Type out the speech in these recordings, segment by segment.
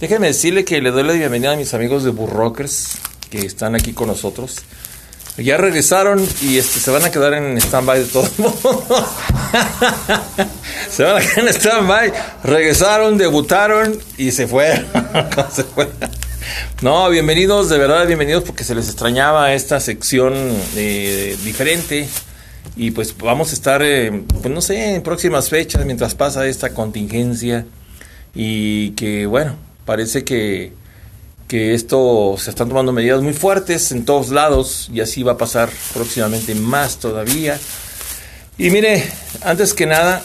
Déjenme decirle que le doy la bienvenida a mis amigos de Burrockers que están aquí con nosotros. Ya regresaron y este, se van a quedar en stand-by de todo modo. se van a quedar en stand-by. Regresaron, debutaron y se fueron. No, bienvenidos, de verdad, bienvenidos porque se les extrañaba esta sección eh, diferente. Y pues vamos a estar, eh, pues no sé, en próximas fechas mientras pasa esta contingencia. Y que bueno, parece que, que esto se están tomando medidas muy fuertes en todos lados y así va a pasar próximamente más todavía. Y mire, antes que nada,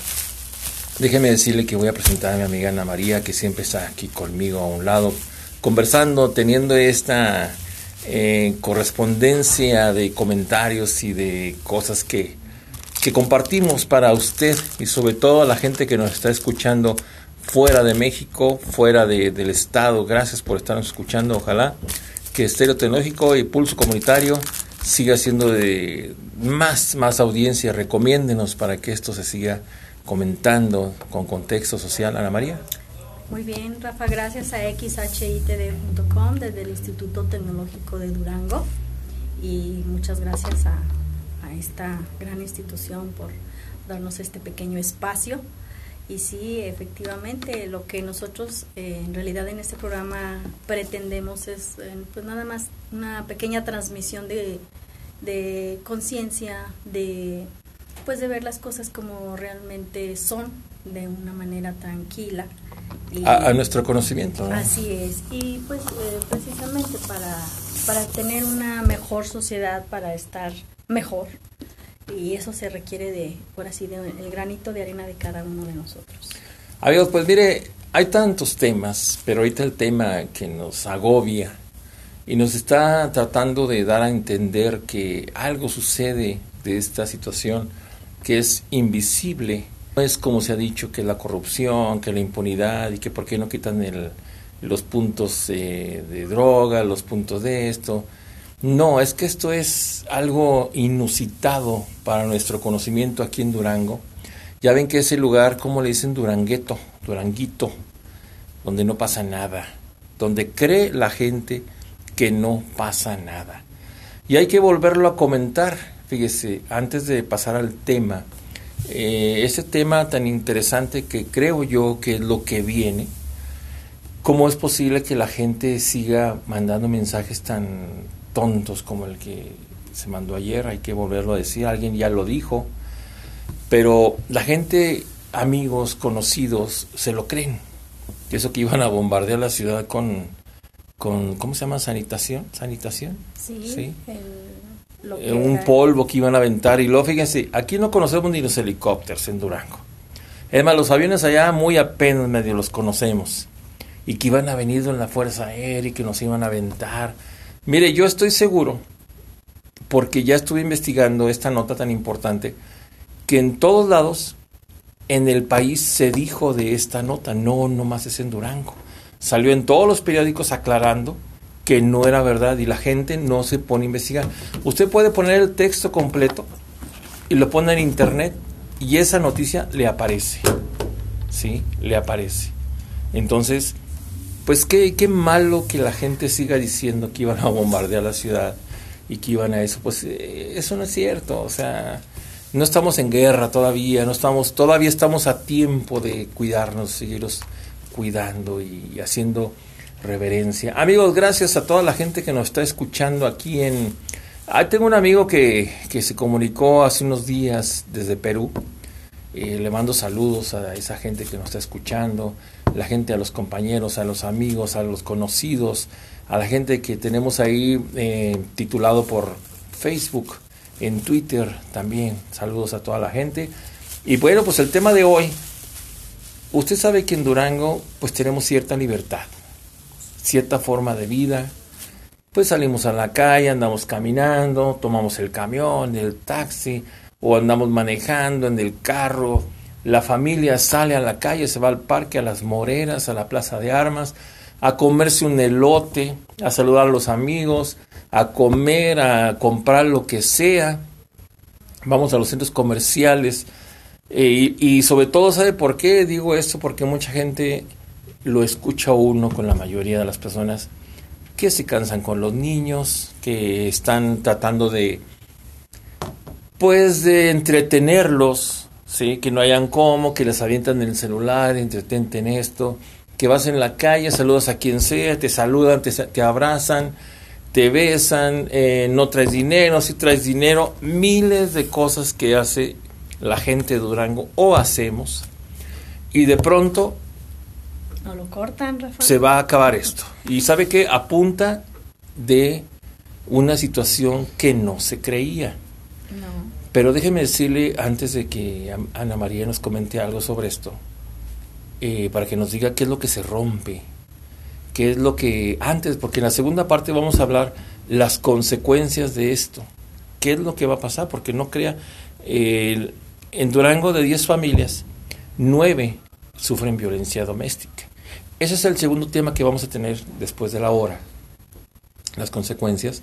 déjeme decirle que voy a presentar a mi amiga Ana María, que siempre está aquí conmigo a un lado, conversando, teniendo esta eh, correspondencia de comentarios y de cosas que, que compartimos para usted y sobre todo a la gente que nos está escuchando fuera de México, fuera de, del estado. Gracias por estarnos escuchando. Ojalá que Estéreo Tecnológico y Pulso Comunitario siga siendo de más, más audiencia. Recomiéndenos para que esto se siga comentando con contexto social. Ana María. Muy bien, Rafa, gracias a xhitd.com desde el Instituto Tecnológico de Durango y muchas gracias a, a esta gran institución por darnos este pequeño espacio y sí, efectivamente, lo que nosotros eh, en realidad en este programa pretendemos es eh, pues nada más una pequeña transmisión de, de conciencia, de pues de ver las cosas como realmente son, de una manera tranquila. a, nuestro conocimiento. Así es, y pues eh, precisamente para, para tener una mejor sociedad, para estar mejor, y eso se requiere de, por así, de el granito de arena de cada uno de nosotros. Amigos, pues mire, hay tantos temas, pero ahorita el tema que nos agobia y nos está tratando de dar a entender que algo sucede de esta situación que es invisible. No es como se ha dicho que la corrupción, que la impunidad y que por qué no quitan el, los puntos eh, de droga, los puntos de esto. No, es que esto es algo inusitado para nuestro conocimiento aquí en Durango. Ya ven que ese lugar, como le dicen Durangueto, Duranguito, donde no pasa nada, donde cree la gente que no pasa nada. Y hay que volverlo a comentar, fíjese, antes de pasar al tema, eh, ese tema tan interesante que creo yo que es lo que viene, ¿cómo es posible que la gente siga mandando mensajes tan tontos como el que se mandó ayer, hay que volverlo a decir, alguien ya lo dijo, pero la gente, amigos, conocidos, se lo creen. Eso que iban a bombardear la ciudad con, con ¿cómo se llama? Sanitación, sanitación. Sí. Eh, un polvo que iban a aventar y luego fíjense, aquí no conocemos ni los helicópteros en Durango. Es más, los aviones allá muy apenas medio los conocemos. Y que iban a venir en la Fuerza Aérea y que nos iban a aventar Mire, yo estoy seguro, porque ya estuve investigando esta nota tan importante, que en todos lados en el país se dijo de esta nota, no, no más es en Durango. Salió en todos los periódicos aclarando que no era verdad y la gente no se pone a investigar. Usted puede poner el texto completo y lo pone en internet y esa noticia le aparece. ¿Sí? Le aparece. Entonces, pues qué, qué malo que la gente siga diciendo que iban a bombardear la ciudad y que iban a eso. Pues eh, eso no es cierto, o sea, no estamos en guerra todavía, no estamos, todavía estamos a tiempo de cuidarnos, seguirnos cuidando y, haciendo reverencia. Amigos, gracias a toda la gente que nos está escuchando aquí en... Ah, tengo un amigo que, que se comunicó hace unos días desde Perú. Eh, le mando saludos a esa gente que nos está escuchando la gente, a los compañeros, a los amigos, a los conocidos, a la gente que tenemos ahí eh, titulado por Facebook, en Twitter también. Saludos a toda la gente. Y bueno, pues el tema de hoy, usted sabe que en Durango pues tenemos cierta libertad, cierta forma de vida. Pues salimos a la calle, andamos caminando, tomamos el camión, el taxi, o andamos manejando en el carro, la familia sale a la calle, se va al parque, a las moreras, a la plaza de armas, a comerse un elote, a saludar a los amigos, a comer, a comprar lo que sea. Vamos a los centros comerciales. Eh, y, sobre todo, ¿sabe por qué digo esto? Porque mucha gente lo escucha uno con la mayoría de las personas que se cansan con los niños, que están tratando de pues de entretenerlos, ¿sí? que no hayan cómo, que les avientan el celular, entretenten esto, que vas en la calle, saludas a quien sea, te saludan, te, abrazan, te besan, eh, no traes dinero, si traes dinero, miles de cosas que hace la gente de Durango o hacemos y de pronto no lo cortan, se va a acabar esto. Y sabe que apunta de una situación que no se creía. Pero déjeme decirle, antes de que Ana María nos comente algo sobre esto, eh, para que nos diga qué es lo que se rompe, qué es lo que antes, porque en la segunda parte vamos a hablar las consecuencias de esto, qué es lo que va a pasar, porque no crea, en Durango de 10 familias, 9 sufren violencia doméstica. Ese es el segundo tema que vamos a tener después de la hora, las consecuencias,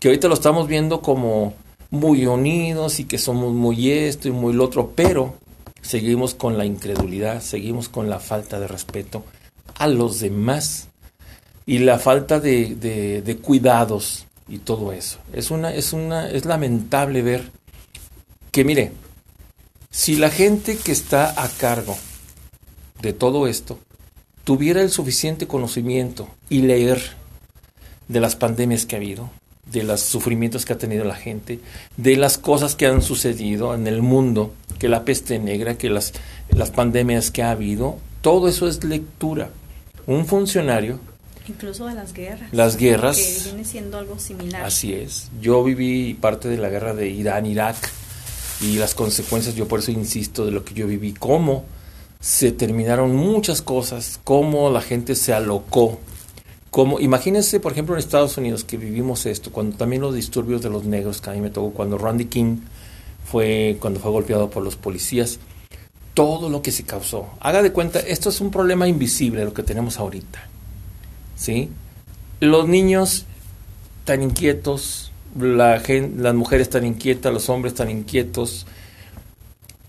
que ahorita lo estamos viendo como muy unidos y que somos muy esto y muy lo otro, pero seguimos con la incredulidad, seguimos con la falta de respeto a los demás y la falta de, de, cuidados y todo eso. Es una, es una, es lamentable ver que mire, si la gente que está a cargo de todo esto tuviera el suficiente conocimiento y leer de las pandemias que ha habido, de los sufrimientos que ha tenido la gente, de las cosas que han sucedido en el mundo, que la peste negra, que las, las pandemias que ha habido, todo eso es lectura. Un funcionario... Incluso de las guerras. Las guerras. Que viene siendo algo similar. Así es. Yo viví parte de la guerra de Irán-Irak y las consecuencias, yo por eso insisto, de lo que yo viví, cómo se terminaron muchas cosas, cómo la gente se alocó como, imagínense, por ejemplo, en Estados Unidos que vivimos esto, cuando también los disturbios de los negros, que a mí me tocó, cuando Randy King fue, cuando fue golpeado por los policías, todo lo que se causó. Haga de cuenta, esto es un problema invisible lo que tenemos ahorita. ¿Sí? Los niños tan inquietos, la las mujeres tan inquietas, los hombres tan inquietos.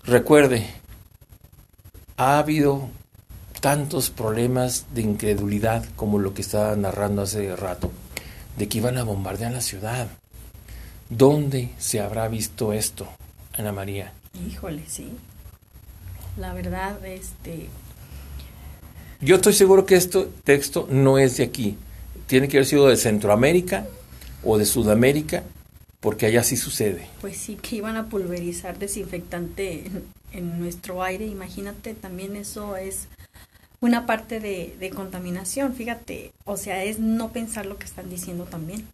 Recuerde, ha habido tantos problemas de incredulidad como lo que estaba narrando hace rato, de que iban a bombardear la ciudad. ¿Dónde se habrá visto esto, Ana María? Híjole, sí. La verdad, este... Yo estoy seguro que este texto no es de aquí. Tiene que haber sido de Centroamérica o de Sudamérica, porque allá sí sucede. Pues sí, que iban a pulverizar desinfectante en nuestro aire. Imagínate, también eso es una parte de, contaminación, fíjate, o sea, es no pensar lo que están diciendo también.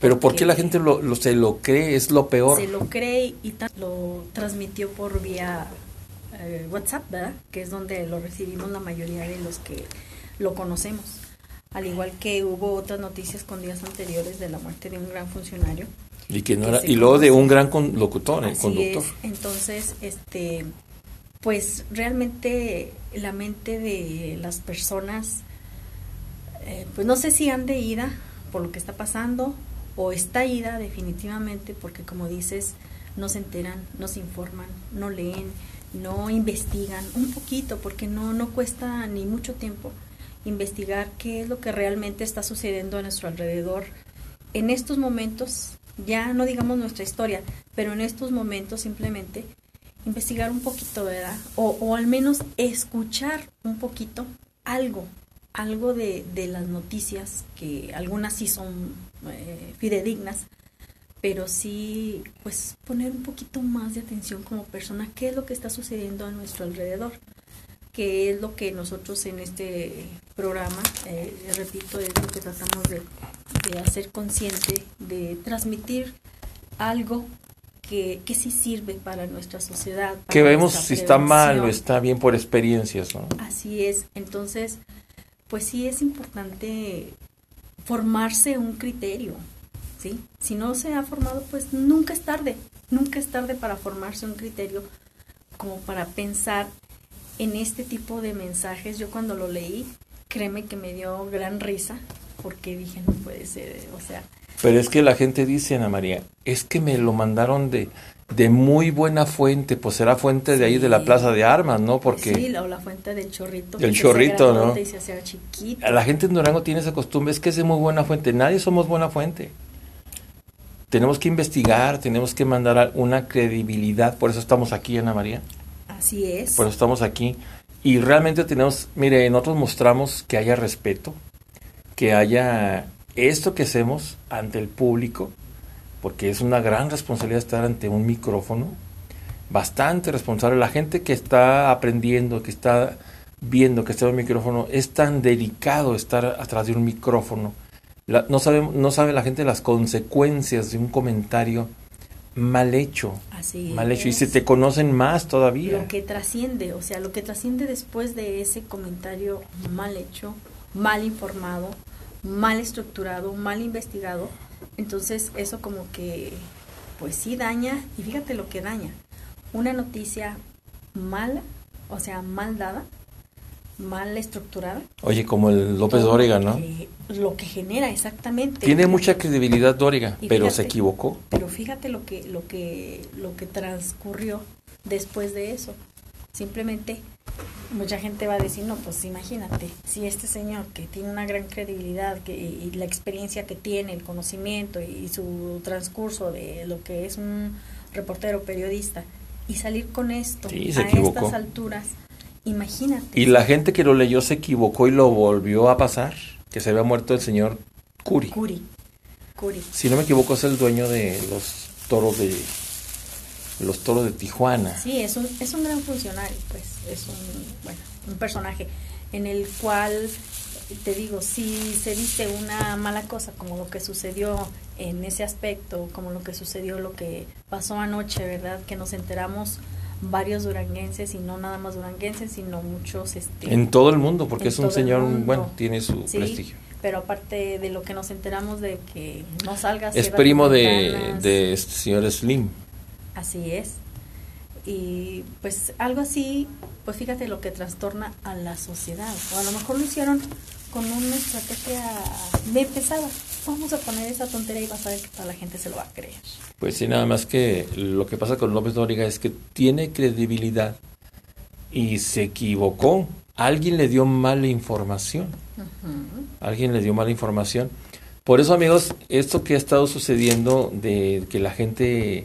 Pero ¿por qué la gente lo, se lo cree? Es lo peor. Se lo cree y lo transmitió por vía eh, WhatsApp, ¿verdad? Que es donde lo recibimos la mayoría de los que lo conocemos. Al igual que hubo otras noticias con días anteriores de la muerte de un gran funcionario. Y que no era, y luego de un gran locutor, el conductor. Entonces, este pues realmente la mente de las personas, eh, pues no sé si han de ida por lo que está pasando o está ida definitivamente porque como dices, no se enteran, no se informan, no leen, no investigan un poquito porque no, no cuesta ni mucho tiempo investigar qué es lo que realmente está sucediendo a nuestro alrededor en estos momentos, ya no digamos nuestra historia, pero en estos momentos simplemente investigar un poquito, ¿verdad? O, o al menos escuchar un poquito algo, algo de, de las noticias, que algunas sí son eh, fidedignas, pero sí, pues poner un poquito más de atención como persona, qué es lo que está sucediendo a nuestro alrededor, qué es lo que nosotros en este programa, eh, repito, es lo que tratamos de, de hacer consciente, de transmitir algo que, que sí sirve para nuestra sociedad. que vemos si está mal o está bien por experiencias, ¿no? Así es. Entonces, pues sí es importante formarse un criterio, ¿sí? Si no se ha formado, pues nunca es tarde, nunca es tarde para formarse un criterio como para pensar en este tipo de mensajes. Yo cuando lo leí, créeme que me dio gran risa porque dije, no puede ser, o sea, pero es que la gente dice, Ana María, es que me lo mandaron de, de muy buena fuente, pues será fuente de ahí de la Plaza de Armas, ¿no? Porque sí, la, la fuente del chorrito. El chorrito, ¿no? Y se chiquito. La gente en Durango tiene esa costumbre, es que es de muy buena fuente, nadie somos buena fuente. Tenemos que investigar, tenemos que mandar una credibilidad, por eso estamos aquí, Ana María. Así es. Por eso estamos aquí. Y realmente tenemos, mire, nosotros mostramos que haya respeto, que haya esto que hacemos ante el público, porque es una gran responsabilidad estar ante un micrófono, bastante responsable. La gente que está aprendiendo, que está viendo que está en un micrófono, es tan delicado estar atrás de un micrófono. no, sabe, no sabe la gente las consecuencias de un comentario mal hecho. Así mal hecho. Y se te conocen más todavía. Lo que trasciende, o sea, lo que trasciende después de ese comentario mal hecho, mal informado, mal estructurado, mal investigado, entonces eso como que, pues sí daña, y fíjate lo que daña. Una noticia mala, o sea, mal dada, mal estructurada. Oye, como el López Dóriga, ¿no? lo que genera exactamente. Tiene mucha credibilidad Dóriga, pero se equivocó. Pero fíjate lo que, lo que, lo que transcurrió después de eso. Simplemente mucha gente va a decir, no, pues imagínate, si este señor que tiene una gran credibilidad que, y la experiencia que tiene, el conocimiento y su transcurso de lo que es un reportero periodista, y salir con esto a estas alturas, imagínate. Y la gente que lo leyó se equivocó y lo volvió a pasar, que se había muerto el señor Curi. Curi. Curi. Si no me equivoco es el dueño de los toros de los toros de Tijuana. Sí, es un, es un gran funcionario, pues, es un, bueno, un personaje en el cual, te digo, si se dice una mala cosa, como lo que sucedió en ese aspecto, como lo que sucedió, lo que pasó anoche, ¿verdad? Que nos enteramos varios duranguenses y no nada más duranguenses, sino muchos... Este, en todo el mundo, porque es un señor, bueno, tiene su prestigio. Pero aparte de lo que nos enteramos de que no salga... Es primo de, de este señor Slim. Así es. Y pues algo así, pues fíjate lo que trastorna a la sociedad. O a lo mejor lo hicieron con una estrategia de pesada. Vamos a poner esa tontería y vas a ver que toda la gente se lo va a creer. Pues sí, nada más que lo que pasa con López Dóriga es que tiene credibilidad y se equivocó. Alguien le dio mala información. Alguien le dio mala información. Por eso, amigos, esto que ha estado sucediendo de que la gente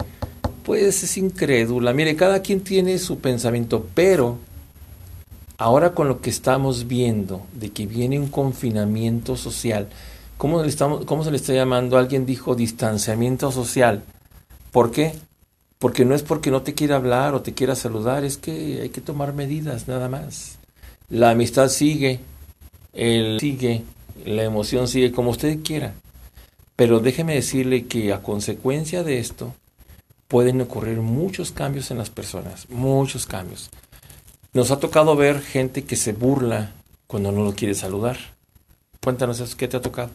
pues es incrédula. Mire, cada quien tiene su pensamiento, pero ahora con lo que estamos viendo, de que viene un confinamiento social, ¿cómo, le estamos, cómo se le está llamando? Alguien dijo distanciamiento social. ¿Por qué? Porque no es porque no te quiera hablar o te quiera saludar, es que hay que tomar medidas, nada más. La amistad sigue, el sigue, la emoción sigue como usted quiera. Pero déjeme decirle que a consecuencia de esto, pueden ocurrir muchos cambios en las personas, muchos cambios. Nos ha tocado ver gente que se burla cuando no lo quiere saludar. Cuéntanos eso, ¿qué te ha tocado?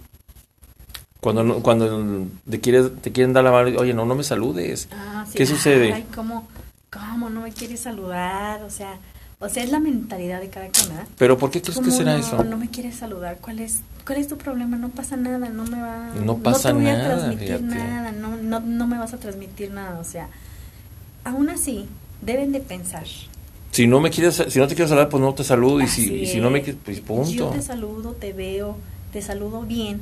Cuando, cuando te, quieres, te quieren dar la mano, oye, no, no me saludes. Ah, ¿Qué sucede? Ay, ¿cómo, ¿cómo no me quieres saludar? O sea, o sea, es la mentalidad de cada quien, ¿verdad? ¿Pero por qué crees que será no, eso? No me quieres saludar. ¿Cuál es, ¿Cuál es tu problema? No pasa nada, no me va... No pasa no te voy a transmitir nada, no, no, no me vas a transmitir nada. O sea, aún así, deben de pensar. Si no me quieres, si no te quieres saludar, pues no te saludo. y si, y si no me quieres, pues punto. Yo te saludo, te veo, te saludo bien.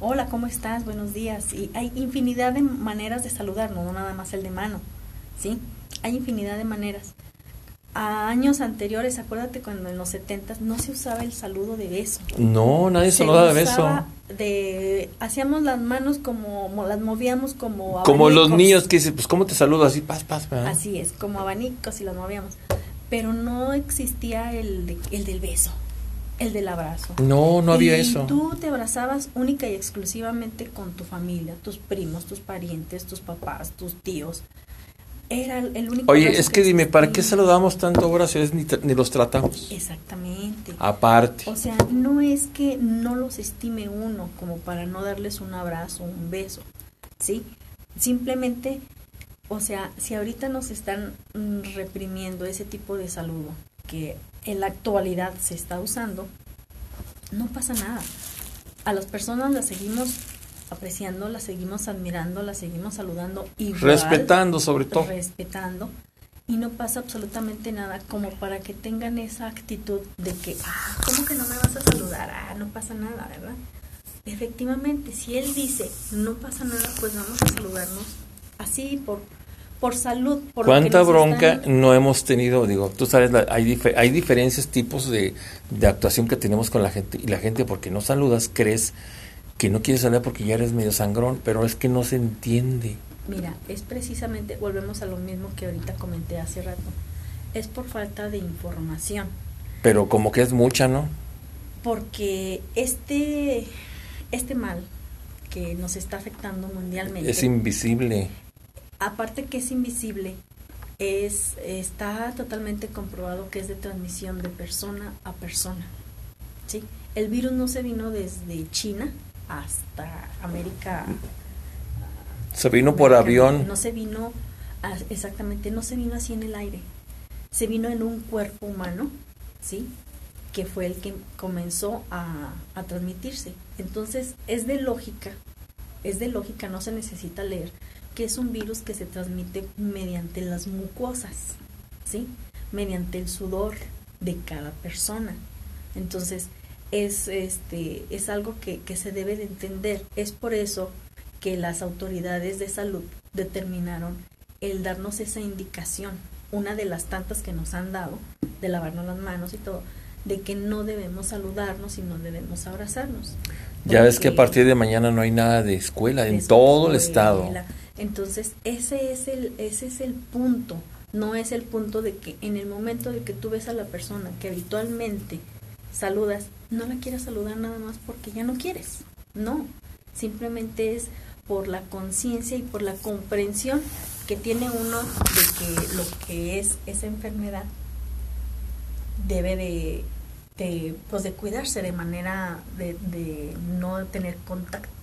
Hola, ¿cómo estás? Buenos días. Y hay infinidad de maneras de saludar, no nada más el de mano. ¿Sí? Hay infinidad de maneras a años anteriores, acuérdate cuando en los 70 no se usaba el saludo de beso. No, nadie saludaba de beso. De, hacíamos las manos como, las movíamos como abanicos. Como los niños que dicen, pues ¿cómo te saludo? Así, paz, paz. Así es, como abanicos y las movíamos. Pero no existía el, el del beso, el del abrazo. No, no había eso. Tú te abrazabas única y exclusivamente con tu familia, tus primos, tus parientes, tus papás, tus tíos era el único. Oye, es que, dime, ¿para qué saludamos tanto si ni, ni los tratamos? Exactamente. Aparte. O sea, no es que no los estime uno como para no darles un abrazo, un beso, ¿sí? Simplemente, o sea, si ahorita nos están mm, reprimiendo ese tipo de saludo que en la actualidad se está usando, no pasa nada. A las personas las seguimos apreciando, la seguimos admirando, la seguimos saludando y respetando sobre todo. Respetando y no pasa absolutamente nada como para que tengan esa actitud de que, ah, ¿cómo que no me vas a saludar? Ah, no pasa nada, ¿verdad? Efectivamente, si él dice, no pasa nada, pues vamos a saludarnos así por por salud. Por ¿Cuánta bronca no hemos tenido? Digo, tú sabes, hay, hay diferentes tipos de, de, actuación que tenemos con la gente y la gente porque no saludas crees que no quieres saludar porque ya eres medio sangrón, pero es que no se entiende. Mira, es precisamente, volvemos a lo mismo que ahorita comenté hace rato, es por falta de información. Pero como que es mucha, ¿no? Porque este, este mal que nos está afectando mundialmente. Es invisible aparte que es invisible, es, está totalmente comprobado que es de transmisión de persona a persona. ¿sí? El virus no se vino desde China hasta América. Se vino por avión. No se vino, exactamente, no se vino así en el aire. Se vino en un cuerpo humano, ¿sí? Que fue el que comenzó a, a transmitirse. Entonces, es de lógica, es de lógica, no se necesita leer que es un virus que se transmite mediante las mucosas, ¿sí? Mediante el sudor de cada persona. Entonces, es, este, es algo que, que se debe de entender. Es por eso que las autoridades de salud determinaron el darnos esa indicación, una de las tantas que nos han dado, de lavarnos las manos y todo, de que no debemos saludarnos y no debemos abrazarnos. Ya ves que a partir de mañana no hay nada de escuela en todo el estado. Entonces, ese es el ese es el punto, no es el punto de que en el momento de que tú ves a la persona que habitualmente saludas, no la quieras saludar nada más porque ya no quieres. No, simplemente es por la conciencia y por la comprensión que tiene uno de que lo que es esa enfermedad debe de, de, pues de cuidarse de manera de, de no tener contacto